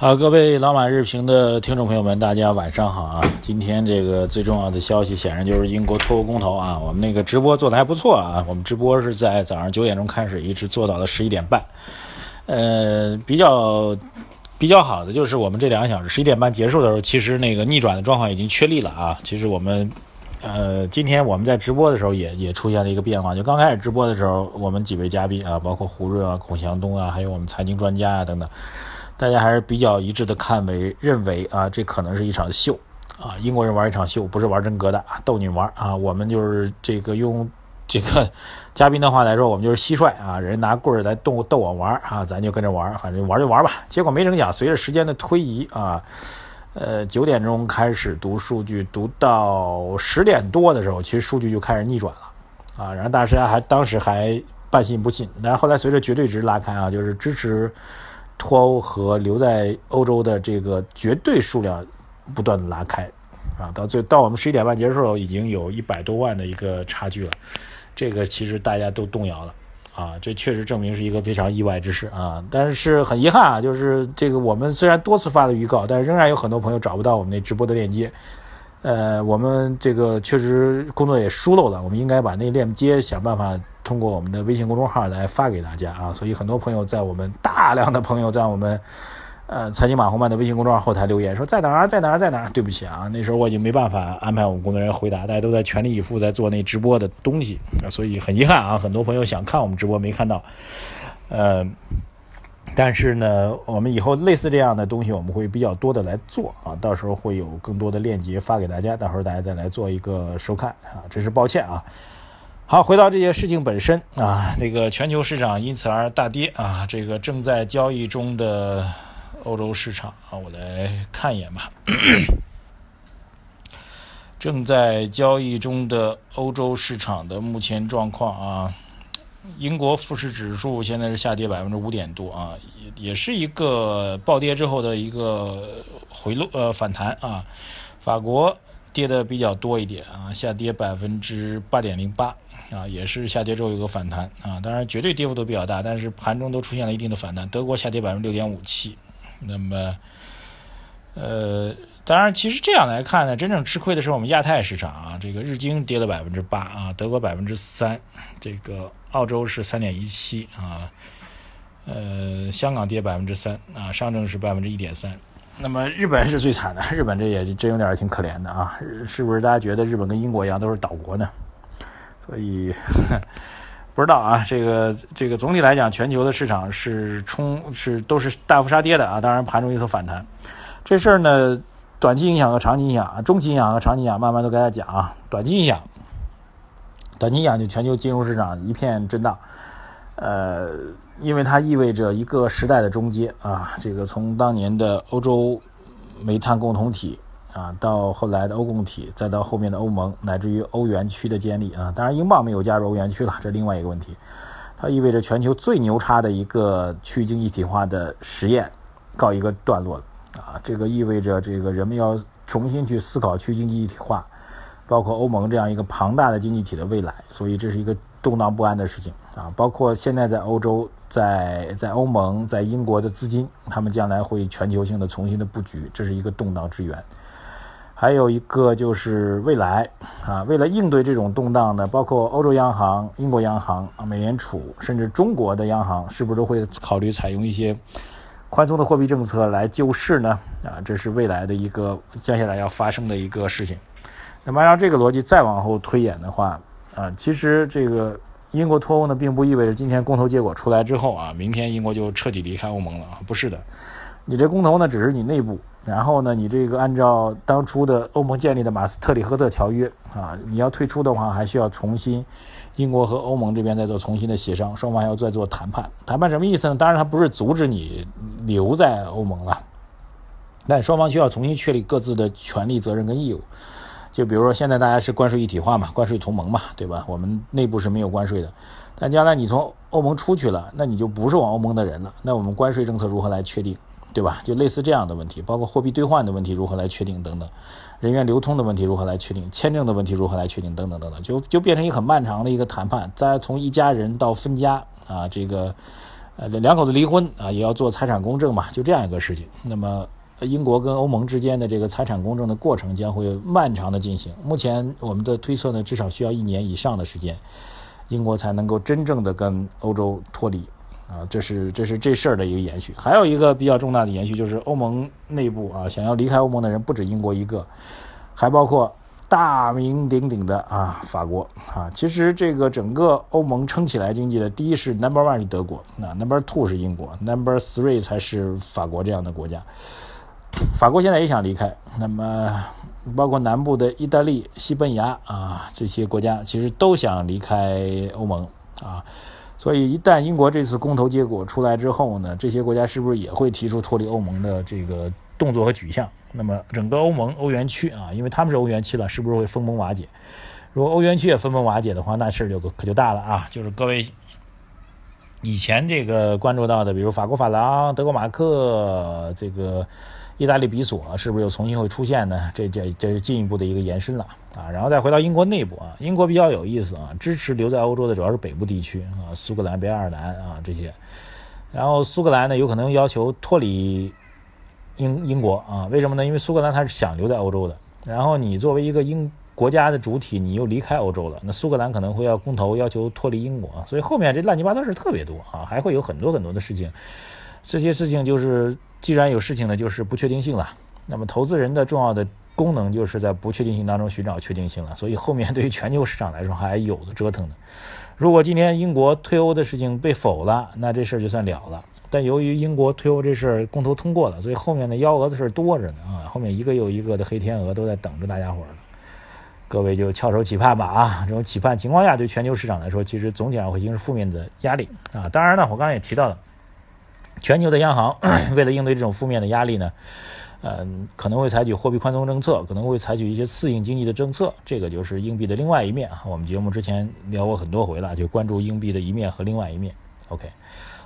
好，各位老马日评的听众朋友们，大家晚上好啊！今天这个最重要的消息，显然就是英国脱欧公投啊。我们那个直播做的还不错啊，我们直播是在早上九点钟开始，一直做到了十一点半。呃，比较比较好的就是我们这两个小时十一点半结束的时候，其实那个逆转的状况已经确立了啊。其实我们呃，今天我们在直播的时候也也出现了一个变化，就刚开始直播的时候，我们几位嘉宾啊，包括胡润啊、孔祥东啊，还有我们财经专家啊等等。大家还是比较一致的看为认为啊，这可能是一场秀啊，英国人玩一场秀，不是玩真格的啊，逗你玩啊。我们就是这个用这个嘉宾的话来说，我们就是蟋蟀啊，人拿棍儿来逗逗我玩啊，咱就跟着玩，反正玩就玩吧。结果没成想，随着时间的推移啊，呃，九点钟开始读数据，读到十点多的时候，其实数据就开始逆转了啊。然后大家还当时还半信不信，但是后来随着绝对值拉开啊，就是支持。脱欧和留在欧洲的这个绝对数量不断的拉开，啊，到最到我们十一点半结束，已经有一百多万的一个差距了，这个其实大家都动摇了，啊，这确实证明是一个非常意外之事啊，但是很遗憾啊，就是这个我们虽然多次发了预告，但是仍然有很多朋友找不到我们那直播的链接。呃，我们这个确实工作也疏漏了，我们应该把那链接想办法通过我们的微信公众号来发给大家啊。所以很多朋友在我们大量的朋友在我们呃财经马红曼的微信公众号后台留言说在哪儿在哪儿在哪儿。对不起啊，那时候我已经没办法安排我们工作人员回答，大家都在全力以赴在做那直播的东西，所以很遗憾啊，很多朋友想看我们直播没看到，呃。但是呢，我们以后类似这样的东西，我们会比较多的来做啊，到时候会有更多的链接发给大家，到时候大家再来做一个收看啊，真是抱歉啊。好，回到这件事情本身啊，这个全球市场因此而大跌啊，这个正在交易中的欧洲市场啊，我来看一眼吧。正在交易中的欧洲市场的目前状况啊。英国富时指数现在是下跌百分之五点多啊，也也是一个暴跌之后的一个回落呃反弹啊。法国跌的比较多一点啊，下跌百分之八点零八啊，也是下跌之后有个反弹啊。当然绝对跌幅都比较大，但是盘中都出现了一定的反弹。德国下跌百分之六点五七，那么呃。当然，其实这样来看呢，真正吃亏的是我们亚太市场啊，这个日经跌了百分之八啊，德国百分之三，这个澳洲是三点一七啊，呃，香港跌百分之三啊，上证是百分之一点三。那么日本是最惨的，日本这也真有点挺可怜的啊，是不是？大家觉得日本跟英国一样都是岛国呢？所以 不知道啊，这个这个总体来讲，全球的市场是冲是都是大幅杀跌的啊，当然盘中有所反弹，这事儿呢。短期影响和长期影响啊，中期影响和长期影响，慢慢都跟大家讲啊。短期影响，短期影响就全球金融市场一片震荡，呃，因为它意味着一个时代的终结啊。这个从当年的欧洲煤炭共同体啊，到后来的欧共体，再到后面的欧盟，乃至于欧元区的建立啊。当然，英镑没有加入欧元区了，这另外一个问题。它意味着全球最牛叉的一个区域经济一体化的实验告一个段落了。啊，这个意味着这个人们要重新去思考区域经济一体化，包括欧盟这样一个庞大的经济体的未来，所以这是一个动荡不安的事情啊。包括现在在欧洲、在在欧盟、在英国的资金，他们将来会全球性的重新的布局，这是一个动荡之源。还有一个就是未来啊，为了应对这种动荡呢，包括欧洲央行、英国央行、美联储，甚至中国的央行，是不是都会考虑采用一些？宽松的货币政策来救市呢？啊，这是未来的一个接下来要发生的一个事情。那么按照这个逻辑再往后推演的话，啊，其实这个英国脱欧呢，并不意味着今天公投结果出来之后啊，明天英国就彻底离开欧盟了啊，不是的。你这公投呢，只是你内部，然后呢，你这个按照当初的欧盟建立的马斯特里赫特条约啊，你要退出的话，还需要重新。英国和欧盟这边再做重新的协商，双方还要再做谈判。谈判什么意思呢？当然，它不是阻止你留在欧盟了，但双方需要重新确立各自的权利、责任跟义务。就比如说现在大家是关税一体化嘛，关税同盟嘛，对吧？我们内部是没有关税的，但将来你从欧盟出去了，那你就不是往欧盟的人了，那我们关税政策如何来确定，对吧？就类似这样的问题，包括货币兑换的问题如何来确定等等，人员流通的问题如何来确定，签证的问题如何来确定等等等等，就就变成一个很漫长的一个谈判。再从一家人到分家啊，这个呃两口子离婚啊，也要做财产公证嘛，就这样一个事情。那么。英国跟欧盟之间的这个财产公证的过程将会漫长的进行。目前我们的推测呢，至少需要一年以上的时间，英国才能够真正的跟欧洲脱离。啊，这是这是这事儿的一个延续。还有一个比较重大的延续就是欧盟内部啊，想要离开欧盟的人不止英国一个，还包括大名鼎鼎的啊法国啊。其实这个整个欧盟撑起来经济的，第一是 Number One 是德国，那 Number Two 是英国，Number Three 才是法国这样的国家。法国现在也想离开，那么包括南部的意大利、西班牙啊这些国家，其实都想离开欧盟啊。所以一旦英国这次公投结果出来之后呢，这些国家是不是也会提出脱离欧盟的这个动作和取向？那么整个欧盟、欧元区啊，因为他们是欧元区了，是不是会分崩瓦解？如果欧元区也分崩瓦解的话，那事儿就可就大了啊！就是各位以前这个关注到的，比如法国法郎、德国马克这个。意大利比索是不是又重新会出现呢？这这这是进一步的一个延伸了啊！然后再回到英国内部啊，英国比较有意思啊，支持留在欧洲的主要是北部地区啊，苏格兰、北爱尔兰啊这些。然后苏格兰呢，有可能要求脱离英英国啊？为什么呢？因为苏格兰它是想留在欧洲的。然后你作为一个英国家的主体，你又离开欧洲了，那苏格兰可能会要公投要求脱离英国，所以后面这乱七八糟事特别多啊，还会有很多很多的事情。这些事情就是。既然有事情呢，就是不确定性了。那么投资人的重要的功能就是在不确定性当中寻找确定性了。所以后面 对于全球市场来说还有的折腾呢。如果今天英国退欧的事情被否了，那这事儿就算了了。但由于英国退欧这事儿公投通过了，所以后面的幺蛾子事儿多着呢啊！后面一个又一个的黑天鹅都在等着大家伙儿呢。各位就翘首企盼吧啊！这种企盼情况下，对全球市场来说，其实总体上会形成负面的压力啊。当然呢，我刚才也提到了。全球的央行 为了应对这种负面的压力呢，嗯，可能会采取货币宽松政策，可能会采取一些刺激经济的政策。这个就是硬币的另外一面。我们节目之前聊过很多回了，就关注硬币的一面和另外一面。OK，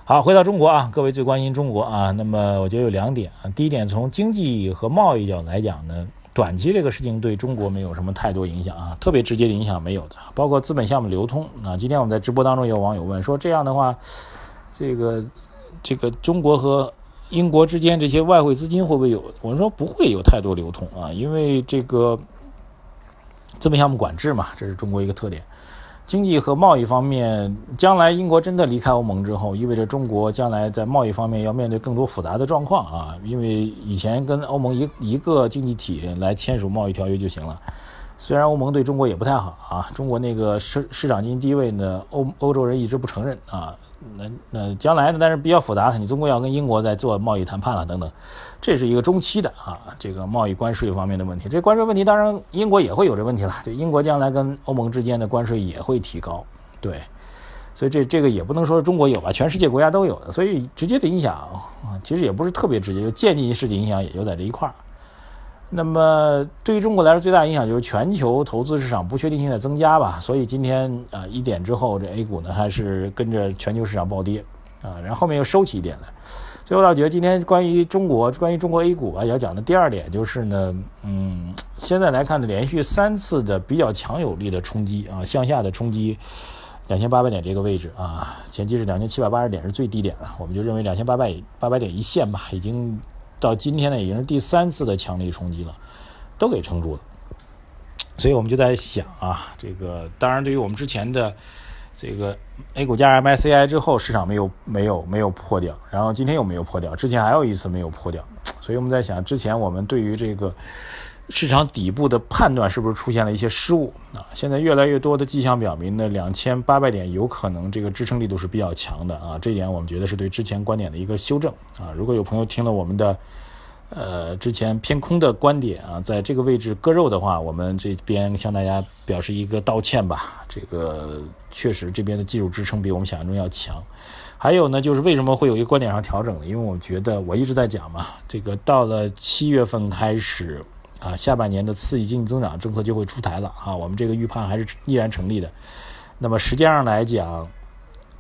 好，回到中国啊，各位最关心中国啊。那么我觉得有两点啊。第一点，从经济和贸易角度来讲呢，短期这个事情对中国没有什么太多影响啊，特别直接的影响没有的。包括资本项目流通啊，今天我们在直播当中也有网友问说，这样的话，这个。这个中国和英国之间这些外汇资金会不会有？我们说不会有太多流通啊，因为这个资本项目管制嘛，这是中国一个特点。经济和贸易方面，将来英国真的离开欧盟之后，意味着中国将来在贸易方面要面对更多复杂的状况啊。因为以前跟欧盟一一个经济体来签署贸易条约就行了，虽然欧盟对中国也不太好啊，中国那个市市场经济地位呢，欧欧洲人一直不承认啊。那那将来呢？但是比较复杂，你中国要跟英国在做贸易谈判了等等，这是一个中期的啊，这个贸易关税方面的问题。这关税问题当然英国也会有这问题了，就英国将来跟欧盟之间的关税也会提高，对，所以这这个也不能说是中国有吧，全世界国家都有的，所以直接的影响，其实也不是特别直接，就间接式的影响也就在这一块儿。那么对于中国来说，最大影响就是全球投资市场不确定性在增加吧。所以今天啊一点之后，这 A 股呢还是跟着全球市场暴跌啊，然后后面又收起一点来。最后，我觉得今天关于中国、关于中国 A 股啊要讲的第二点就是呢，嗯，现在来看呢，连续三次的比较强有力的冲击啊，向下的冲击两千八百点这个位置啊，前期是两千七百八十点是最低点了，我们就认为两千八百八百点一线吧，已经。到今天呢，已经是第三次的强力冲击了，都给撑住了。所以我们就在想啊，这个当然对于我们之前的这个 A 股加 MSCI 之后，市场没有没有没有破掉，然后今天又没有破掉，之前还有一次没有破掉，所以我们在想，之前我们对于这个。市场底部的判断是不是出现了一些失误啊？现在越来越多的迹象表明呢，两千八百点有可能这个支撑力度是比较强的啊。这一点我们觉得是对之前观点的一个修正啊。如果有朋友听了我们的呃之前偏空的观点啊，在这个位置割肉的话，我们这边向大家表示一个道歉吧。这个确实这边的技术支撑比我们想象中要强。还有呢，就是为什么会有一个观点上调整呢？因为我觉得我一直在讲嘛，这个到了七月份开始。啊，下半年的刺激经济增长政策就会出台了啊，我们这个预判还是依然成立的。那么时间上来讲，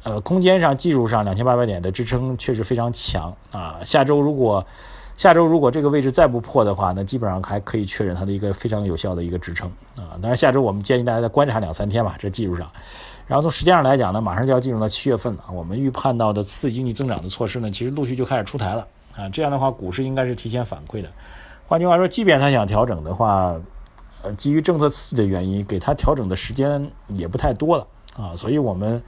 呃，空间上、技术上两千八百点的支撑确实非常强啊。下周如果下周如果这个位置再不破的话，那基本上还可以确认它的一个非常有效的一个支撑啊。当然下周我们建议大家再观察两三天吧，这技术上。然后从时间上来讲呢，马上就要进入到七月份了，我们预判到的刺激经济增长的措施呢，其实陆续就开始出台了啊。这样的话，股市应该是提前反馈的。换句话说，即便他想调整的话，呃，基于政策刺激的原因，给他调整的时间也不太多了啊。所以我们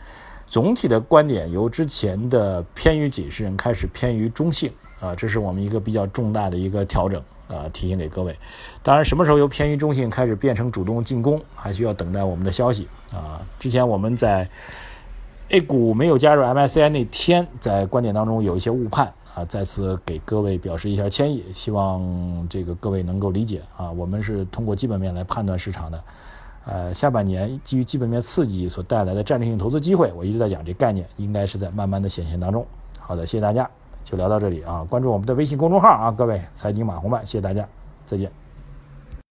总体的观点由之前的偏于谨慎开始偏于中性啊，这是我们一个比较重大的一个调整啊，提醒给各位。当然，什么时候由偏于中性开始变成主动进攻，还需要等待我们的消息啊。之前我们在 A 股没有加入 MSCI 那天，在观点当中有一些误判。啊，再次给各位表示一下歉意，希望这个各位能够理解啊。我们是通过基本面来判断市场的，呃，下半年基于基本面刺激所带来的战略性投资机会，我一直在讲这概念，应该是在慢慢的显现当中。好的，谢谢大家，就聊到这里啊。关注我们的微信公众号啊，各位财经马红漫，谢谢大家，再见。